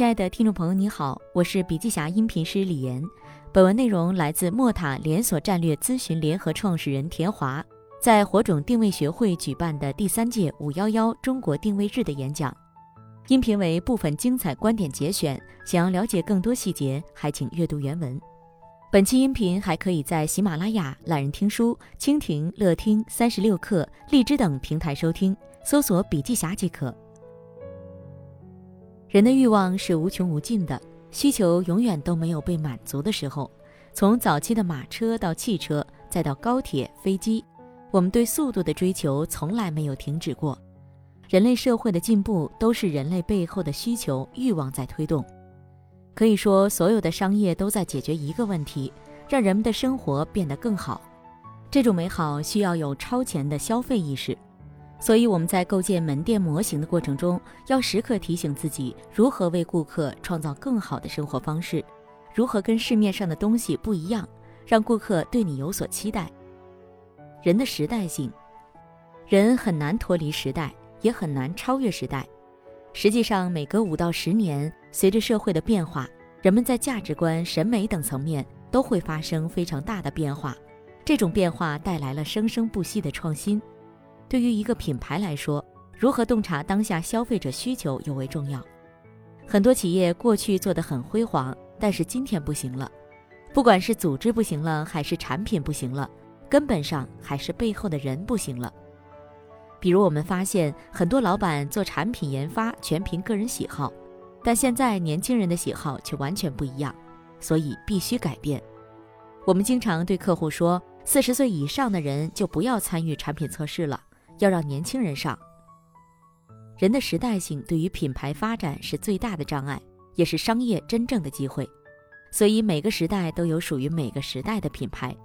亲爱的听众朋友，你好，我是笔记侠音频师李岩。本文内容来自莫塔连锁战略咨询联合创始人田华在火种定位学会举办的第三届“五幺幺”中国定位日的演讲。音频为部分精彩观点节选，想要了解更多细节，还请阅读原文。本期音频还可以在喜马拉雅、懒人听书、蜻蜓、乐听、三十六课、荔枝等平台收听，搜索“笔记侠”即可。人的欲望是无穷无尽的，需求永远都没有被满足的时候。从早期的马车到汽车，再到高铁、飞机，我们对速度的追求从来没有停止过。人类社会的进步都是人类背后的需求欲望在推动。可以说，所有的商业都在解决一个问题：让人们的生活变得更好。这种美好需要有超前的消费意识。所以我们在构建门店模型的过程中，要时刻提醒自己如何为顾客创造更好的生活方式，如何跟市面上的东西不一样，让顾客对你有所期待。人的时代性，人很难脱离时代，也很难超越时代。实际上，每隔五到十年，随着社会的变化，人们在价值观、审美等层面都会发生非常大的变化。这种变化带来了生生不息的创新。对于一个品牌来说，如何洞察当下消费者需求尤为重要。很多企业过去做得很辉煌，但是今天不行了。不管是组织不行了，还是产品不行了，根本上还是背后的人不行了。比如，我们发现很多老板做产品研发全凭个人喜好，但现在年轻人的喜好却完全不一样，所以必须改变。我们经常对客户说，四十岁以上的人就不要参与产品测试了。要让年轻人上。人的时代性对于品牌发展是最大的障碍，也是商业真正的机会。所以每个时代都有属于每个时代的品牌。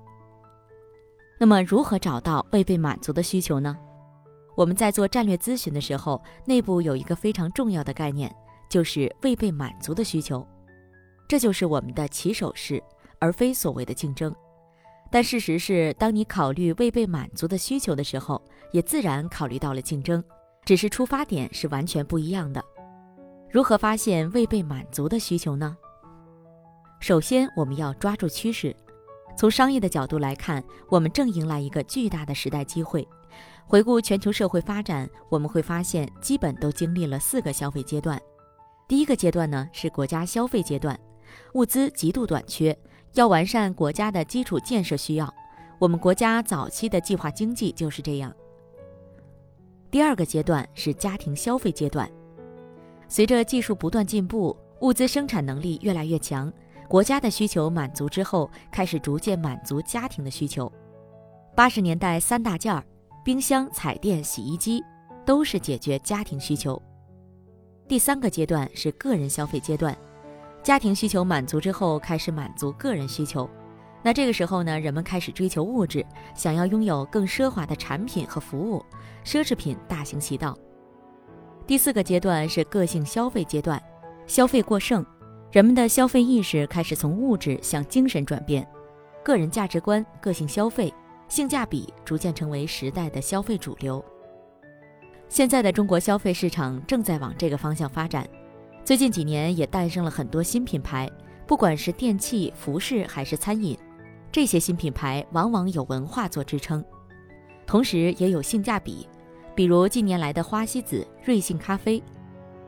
那么，如何找到未被满足的需求呢？我们在做战略咨询的时候，内部有一个非常重要的概念，就是未被满足的需求。这就是我们的起手式，而非所谓的竞争。但事实是，当你考虑未被满足的需求的时候，也自然考虑到了竞争，只是出发点是完全不一样的。如何发现未被满足的需求呢？首先，我们要抓住趋势。从商业的角度来看，我们正迎来一个巨大的时代机会。回顾全球社会发展，我们会发现，基本都经历了四个消费阶段。第一个阶段呢，是国家消费阶段，物资极度短缺。要完善国家的基础建设需要，我们国家早期的计划经济就是这样。第二个阶段是家庭消费阶段，随着技术不断进步，物资生产能力越来越强，国家的需求满足之后，开始逐渐满足家庭的需求。八十年代三大件儿，冰箱、彩电、洗衣机，都是解决家庭需求。第三个阶段是个人消费阶段。家庭需求满足之后，开始满足个人需求。那这个时候呢，人们开始追求物质，想要拥有更奢华的产品和服务，奢侈品大行其道。第四个阶段是个性消费阶段，消费过剩，人们的消费意识开始从物质向精神转变，个人价值观、个性消费、性价比逐渐成为时代的消费主流。现在的中国消费市场正在往这个方向发展。最近几年也诞生了很多新品牌，不管是电器、服饰还是餐饮，这些新品牌往往有文化做支撑，同时也有性价比。比如近年来的花西子、瑞幸咖啡，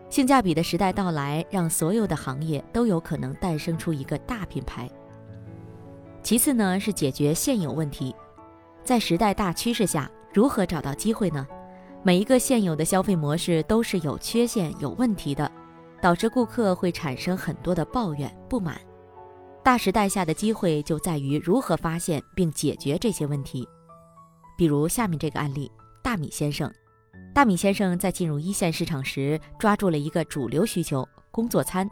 性价比的时代到来，让所有的行业都有可能诞生出一个大品牌。其次呢，是解决现有问题，在时代大趋势下，如何找到机会呢？每一个现有的消费模式都是有缺陷、有问题的。导致顾客会产生很多的抱怨不满。大时代下的机会就在于如何发现并解决这些问题。比如下面这个案例：大米先生。大米先生在进入一线市场时，抓住了一个主流需求——工作餐。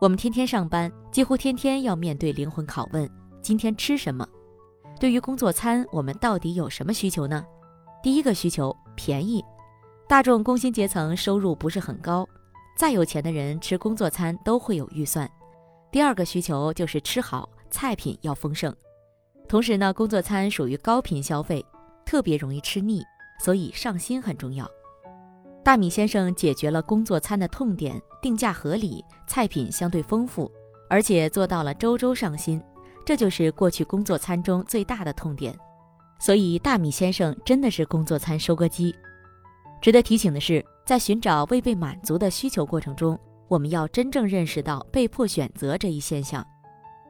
我们天天上班，几乎天天要面对灵魂拷问：今天吃什么？对于工作餐，我们到底有什么需求呢？第一个需求：便宜。大众工薪阶层收入不是很高。再有钱的人吃工作餐都会有预算。第二个需求就是吃好，菜品要丰盛。同时呢，工作餐属于高频消费，特别容易吃腻，所以上新很重要。大米先生解决了工作餐的痛点，定价合理，菜品相对丰富，而且做到了周周上新。这就是过去工作餐中最大的痛点。所以，大米先生真的是工作餐收割机。值得提醒的是，在寻找未被满足的需求过程中，我们要真正认识到被迫选择这一现象。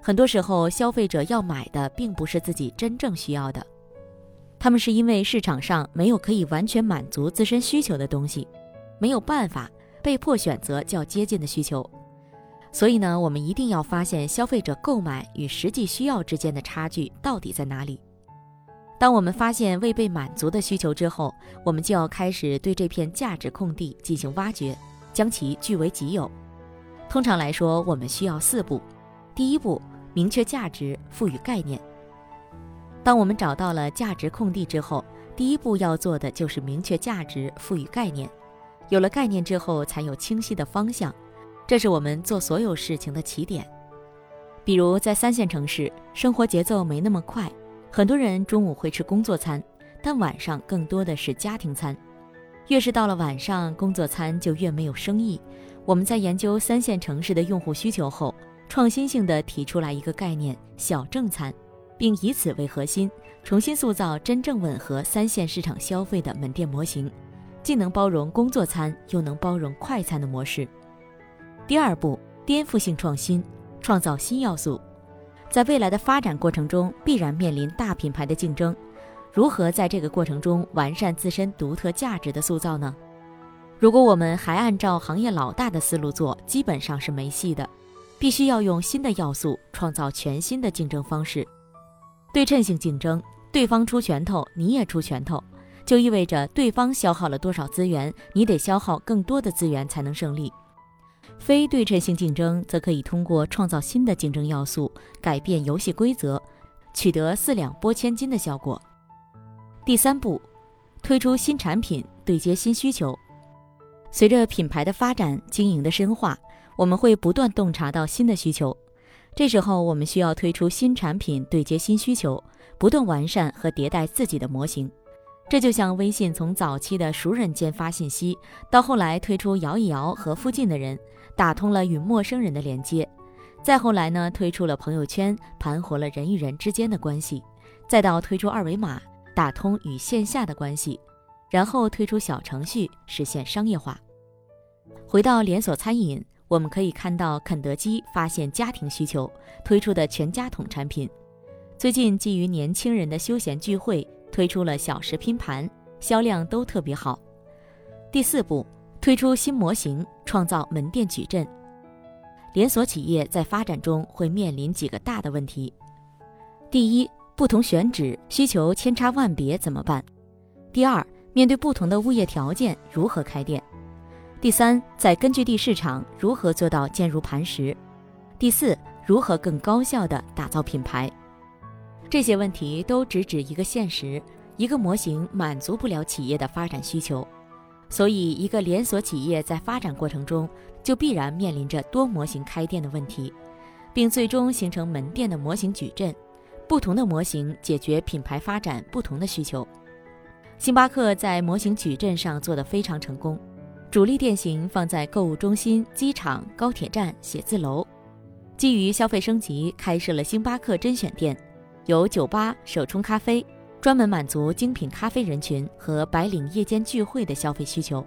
很多时候，消费者要买的并不是自己真正需要的，他们是因为市场上没有可以完全满足自身需求的东西，没有办法被迫选择较接近的需求。所以呢，我们一定要发现消费者购买与实际需要之间的差距到底在哪里。当我们发现未被满足的需求之后，我们就要开始对这片价值空地进行挖掘，将其据为己有。通常来说，我们需要四步。第一步，明确价值，赋予概念。当我们找到了价值空地之后，第一步要做的就是明确价值，赋予概念。有了概念之后，才有清晰的方向。这是我们做所有事情的起点。比如在三线城市，生活节奏没那么快。很多人中午会吃工作餐，但晚上更多的是家庭餐。越是到了晚上，工作餐就越没有生意。我们在研究三线城市的用户需求后，创新性的提出来一个概念“小正餐”，并以此为核心，重新塑造真正吻合三线市场消费的门店模型，既能包容工作餐，又能包容快餐的模式。第二步，颠覆性创新，创造新要素。在未来的发展过程中，必然面临大品牌的竞争。如何在这个过程中完善自身独特价值的塑造呢？如果我们还按照行业老大的思路做，基本上是没戏的。必须要用新的要素，创造全新的竞争方式。对称性竞争，对方出拳头，你也出拳头，就意味着对方消耗了多少资源，你得消耗更多的资源才能胜利。非对称性竞争则可以通过创造新的竞争要素，改变游戏规则，取得四两拨千斤的效果。第三步，推出新产品，对接新需求。随着品牌的发展、经营的深化，我们会不断洞察到新的需求。这时候，我们需要推出新产品，对接新需求，不断完善和迭代自己的模型。这就像微信从早期的熟人间发信息，到后来推出摇一摇和附近的人。打通了与陌生人的连接，再后来呢，推出了朋友圈，盘活了人与人之间的关系，再到推出二维码，打通与线下的关系，然后推出小程序，实现商业化。回到连锁餐饮，我们可以看到肯德基发现家庭需求，推出的全家桶产品，最近基于年轻人的休闲聚会，推出了小时拼盘，销量都特别好。第四步。推出新模型，创造门店矩阵。连锁企业在发展中会面临几个大的问题：第一，不同选址需求千差万别怎么办？第二，面对不同的物业条件如何开店？第三，在根据地市场如何做到坚如磐石？第四，如何更高效地打造品牌？这些问题都直指一个现实：一个模型满足不了企业的发展需求。所以，一个连锁企业在发展过程中，就必然面临着多模型开店的问题，并最终形成门店的模型矩阵。不同的模型解决品牌发展不同的需求。星巴克在模型矩阵上做得非常成功，主力店型放在购物中心、机场、高铁站、写字楼。基于消费升级，开设了星巴克甄选店，有酒吧、手冲咖啡。专门满足精品咖啡人群和白领夜间聚会的消费需求。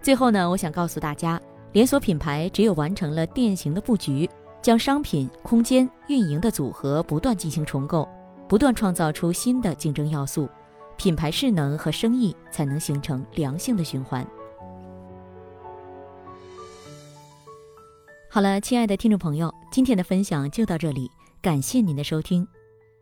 最后呢，我想告诉大家，连锁品牌只有完成了店型的布局，将商品、空间、运营的组合不断进行重构，不断创造出新的竞争要素，品牌势能和生意才能形成良性的循环。好了，亲爱的听众朋友，今天的分享就到这里，感谢您的收听。